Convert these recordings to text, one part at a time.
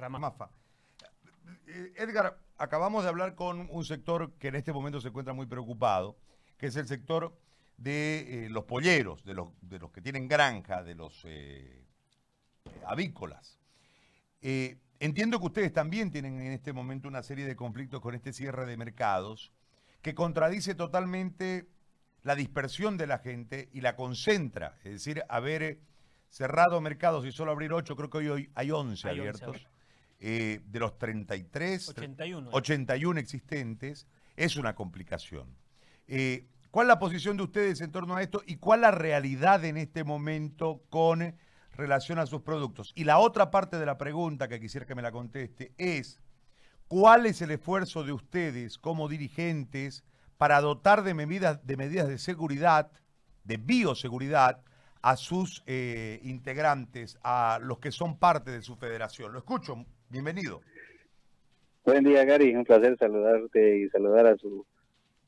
Ramafa. Eh, Edgar, acabamos de hablar con un sector que en este momento se encuentra muy preocupado, que es el sector de eh, los polleros, de los, de los que tienen granja, de los eh, avícolas. entiendo que ustedes también tienen en este momento una serie de conflictos con este cierre de mercados que contradice totalmente la dispersión de la gente y la concentra. Es decir, haber cerrado mercados y solo abrir 8, creo que hoy hay 11 abiertos. Eh, de los 33, 81, 81 existentes, es una complicación. Eh, ¿Cuál es la posición de ustedes en torno a esto y cuál la realidad en este momento con relación a sus productos? Y la otra parte de la pregunta que quisiera que me la conteste es, ¿cuál es el esfuerzo de ustedes como dirigentes para dotar de medidas de, medidas de seguridad, de bioseguridad, a sus eh, integrantes, a los que son parte de su federación? Lo escucho, Bienvenido. Buen día, Gary. Un placer saludarte y saludar a su,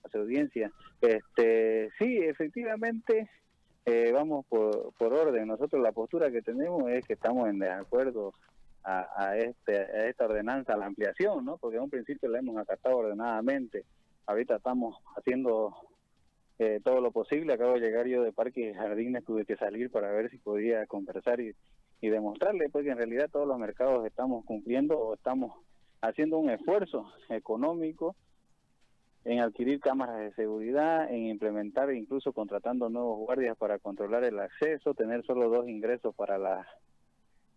a su audiencia. Este, sí, efectivamente, eh, vamos por, orden. Nosotros la postura que tenemos es que estamos en desacuerdo a, a, este, a esta ordenanza, a la ampliación, ¿no? Porque en un principio la hemos acatado ordenadamente. Ahorita estamos haciendo eh, todo lo posible. Acabo de llegar yo de Parque Jardines, tuve que salir para ver si podía conversar y y demostrarle pues que en realidad todos los mercados estamos cumpliendo o estamos haciendo un esfuerzo económico en adquirir cámaras de seguridad, en implementar incluso contratando nuevos guardias para controlar el acceso, tener solo dos ingresos para las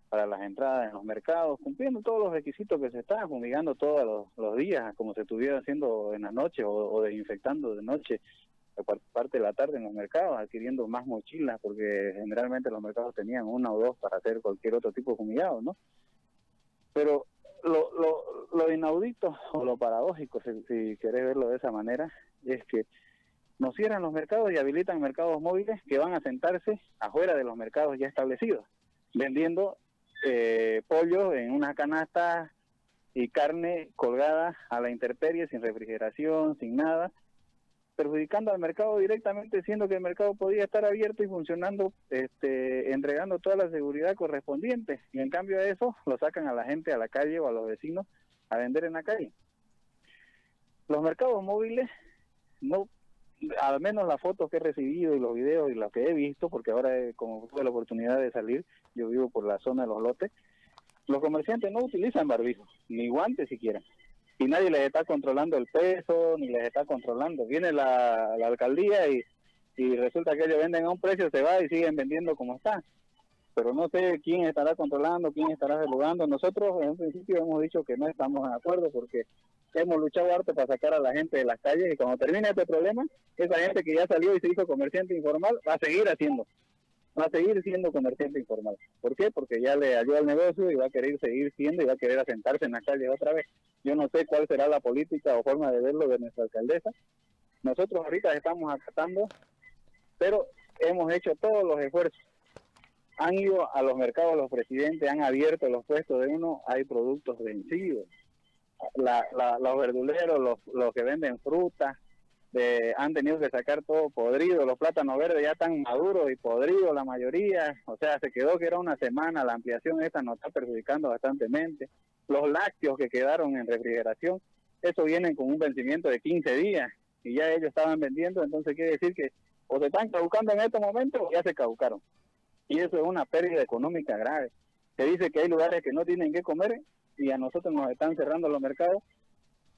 para las entradas en los mercados, cumpliendo todos los requisitos que se están fumigando todos los, días, como se estuviera haciendo en la noche o, o desinfectando de noche parte de la tarde en los mercados adquiriendo más mochilas porque generalmente los mercados tenían una o dos para hacer cualquier otro tipo de fumigado, ¿no? Pero lo, lo, lo inaudito o lo paradójico, si, si querés verlo de esa manera, es que nos cierran los mercados y habilitan mercados móviles que van a sentarse afuera de los mercados ya establecidos, vendiendo eh, pollo en una canasta y carne colgada a la intemperie, sin refrigeración, sin nada, perjudicando al mercado directamente, siendo que el mercado podía estar abierto y funcionando, este, entregando toda la seguridad correspondiente. Y en cambio de eso, lo sacan a la gente a la calle o a los vecinos a vender en la calle. Los mercados móviles, no, al menos las fotos que he recibido y los videos y lo que he visto, porque ahora como tuve la oportunidad de salir, yo vivo por la zona de los lotes, los comerciantes no utilizan barbijos, ni guantes siquiera y nadie les está controlando el peso, ni les está controlando. Viene la, alcaldía y, resulta que ellos venden a un precio, se va y siguen vendiendo como está. Pero no sé quién estará controlando, quién estará relugando. Nosotros en un principio hemos dicho que no estamos de acuerdo porque hemos luchado harto para sacar a la gente de las calles y cuando termine este problema, esa gente que ya salió y se hizo comerciante informal va a seguir haciendo va a seguir siendo comerciante informal. ¿Por qué? Porque ya le ayuda al negocio y va a querer seguir siendo y va a querer asentarse en la calle otra vez. Yo no sé cuál será la política o forma de verlo de nuestra alcaldesa. Nosotros ahorita estamos acatando, pero hemos hecho todos los esfuerzos. Han ido a los mercados los presidentes, han abierto los puestos de uno, hay productos vencidos. La, los verduleros, los, los que venden frutas, han tenido que sacar todo podrido, los plátanos verdes ya están maduros y podridos la mayoría, o sea, se quedó que era una semana, la ampliación esta nos está perjudicando bastantemente, los lácteos que quedaron en refrigeración, eso viene con un vencimiento de 15 días y ya ellos estaban vendiendo, entonces quiere decir que o se están caducando en este momento o ya se caducaron. Y eso es una pérdida económica grave. Se dice que hay lugares que no tienen que comer y a nosotros nos están cerrando los mercados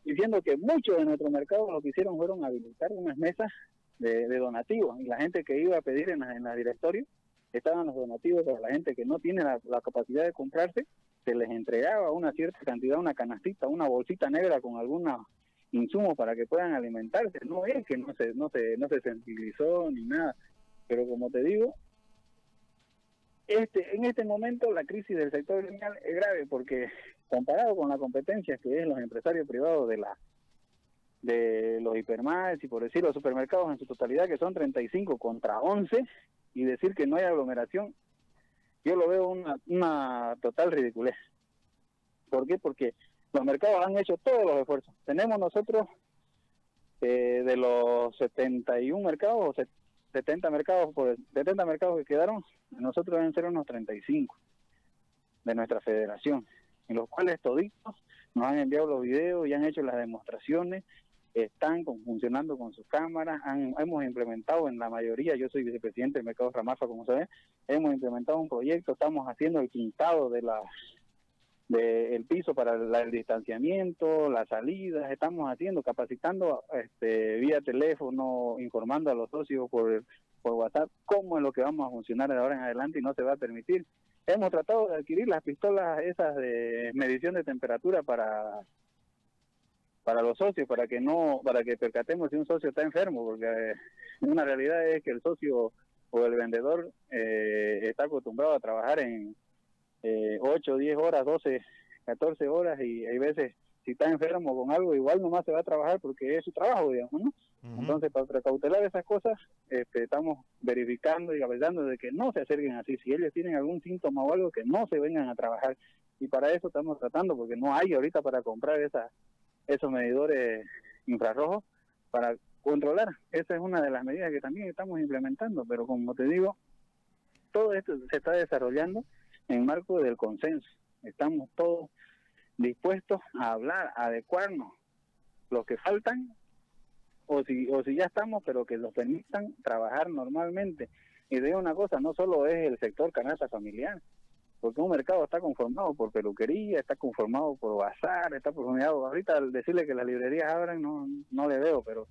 diciendo que muchos de nuestro mercado lo que hicieron fueron habilitar unas mesas de, donativos y la gente que iba a pedir en la, en la directorio estaban los donativos para la gente que no tiene la, capacidad de comprarse, se les entregaba una cierta cantidad, una canastita, una bolsita negra con algunos insumos para que puedan alimentarse. No es que no se, no se, no se sensibilizó ni nada, pero como te digo, este, en este momento la crisis del sector gremial es grave porque comparado con la competencia que es los empresarios privados de la de los hipermarkets y por decir los supermercados en su totalidad que son 35 contra 11 y decir que no hay aglomeración yo lo veo una, una total ridiculez ¿por qué? porque los mercados han hecho todos los esfuerzos tenemos nosotros eh, de los 71 mercados 70 mercados por 70 mercados que quedaron nosotros deben ser unos 35 de nuestra federación en los cuales toditos nos han enviado los videos y han hecho las demostraciones, están funcionando con sus cámaras, hemos implementado en la mayoría, yo soy vicepresidente del Mercado Ramafa, como ve, hemos implementado un proyecto, estamos haciendo el pintado de la del piso para el distanciamiento, las salidas, estamos haciendo, capacitando este, vía teléfono, informando a los socios por, por WhatsApp cómo es lo que vamos a funcionar de ahora en adelante y no se va a permitir. Hemos tratado de adquirir las pistolas esas de medición de temperatura para para los socios, para que no, para que percatemos si un socio está enfermo, porque una realidad es que el socio o el vendedor eh, está acostumbrado a trabajar en eh, 8, 10 horas, 12, 14 horas y hay veces si está enfermo con algo igual nomás se va a trabajar porque es su trabajo, digamos, ¿no? Entonces, para precautelar esas cosas, este, estamos verificando y avisando de que no se acerquen así. Si ellos tienen algún síntoma o algo, que no se vengan a trabajar. Y para eso estamos tratando, porque no hay ahorita para comprar esas esos medidores infrarrojos para controlar. Esa es una de las medidas que también estamos implementando, pero como te digo, todo esto se está desarrollando en marco del consenso. Estamos todos dispuestos a hablar, a adecuarnos. Los que faltan, o si, o si ya estamos, pero que los permitan trabajar normalmente. Y de una cosa, no solo es el sector canasta familiar, porque un mercado está conformado por peluquería, está conformado por bazar, está conformado, ahorita al decirle que las librerías abran no, no le veo, pero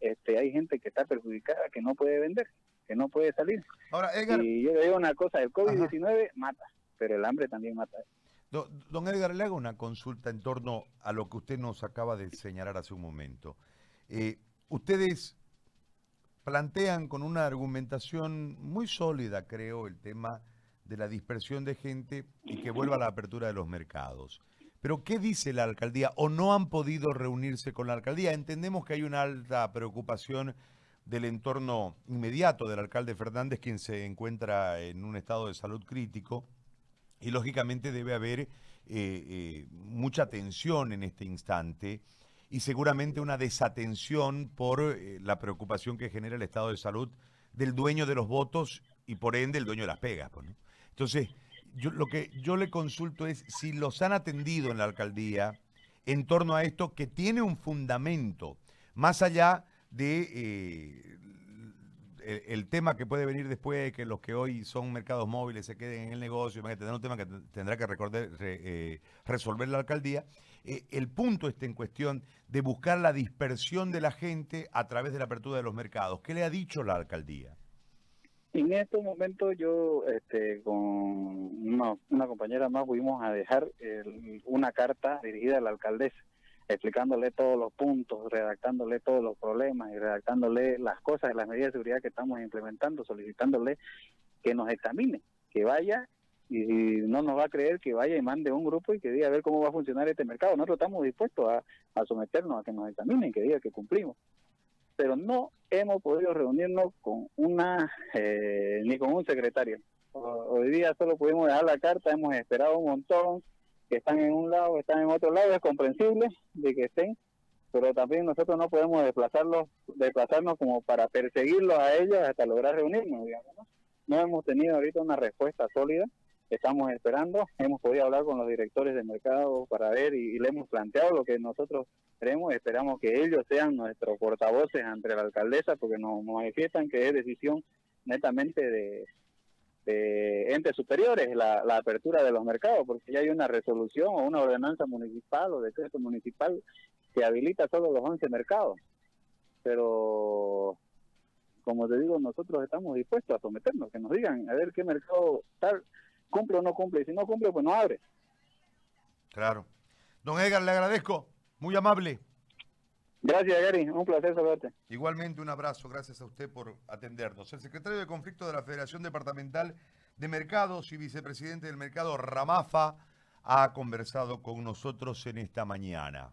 este hay gente que está perjudicada, que no puede vender, que no puede salir. Ahora, Edgar, y yo le digo una cosa, el COVID-19 mata, pero el hambre también mata. Don, Edgar, le hago una consulta en torno a lo que usted nos acaba de señalar hace un momento. Eh, ustedes plantean con una argumentación muy sólida, creo, el tema de la dispersión de gente y que vuelva a la apertura de los mercados. Pero ¿qué dice la alcaldía? ¿O no han podido reunirse con la alcaldía? Entendemos que hay una alta preocupación del entorno inmediato del alcalde Fernández, quien se encuentra en un estado de salud crítico, y lógicamente debe haber eh, eh, mucha tensión en este instante y seguramente una desatención por eh, la preocupación que genera el estado de salud del dueño de los votos y por ende el dueño de las pegas. Pues, entonces, yo, lo que yo le consulto es si los han atendido en la alcaldía en torno a esto que tiene un fundamento, más allá de eh, el, tema que puede venir después, de que los que hoy son mercados móviles se queden en el negocio, tendrá un tema que tendrá que eh, resolver la alcaldía. Eh, el punto está en cuestión de buscar la dispersión de la gente a través de la apertura de los mercados. ¿Qué le ha dicho la alcaldía? En estos momentos yo este, con una, compañera más fuimos a dejar una carta dirigida a la alcaldesa explicándole todos los puntos, redactándole todos los problemas y redactándole las cosas, las medidas de seguridad que estamos implementando, solicitándole que nos examine, que vaya y no nos va a creer que vaya y mande un grupo y que diga a ver cómo va a funcionar este mercado. Nosotros estamos dispuestos a, a someternos a que nos examinen, que diga que cumplimos pero no hemos podido reunirnos con una eh, ni con un secretario. Hoy día solo pudimos dejar la carta, hemos esperado un montón, que están en un lado, están en otro lado, es comprensible de que estén, pero también nosotros no podemos desplazarlos, desplazarnos como para perseguirlos a ellos hasta lograr reunirnos, digamos. ¿no? no hemos tenido ahorita una respuesta sólida estamos esperando. Hemos podido hablar con los directores de mercado para ver y, le hemos planteado lo que nosotros queremos. Esperamos que ellos sean nuestros portavoces ante la alcaldesa porque nos manifiestan que es decisión netamente de, entes superiores la, apertura de los mercados, porque ya hay una resolución o una ordenanza municipal o decreto municipal que habilita todos los 11 mercados. Pero como te digo, nosotros estamos dispuestos a someternos, que nos digan a ver qué mercado tal cumple o no cumple. Y si no cumple, pues no abre. Claro. Don Edgar, le agradezco. Muy amable. Gracias, Gary. Un placer saludarte. Igualmente, un abrazo. Gracias a usted por atendernos. El secretario de Conflicto de la Federación Departamental de Mercados y vicepresidente del mercado Ramafa ha conversado con nosotros en esta mañana.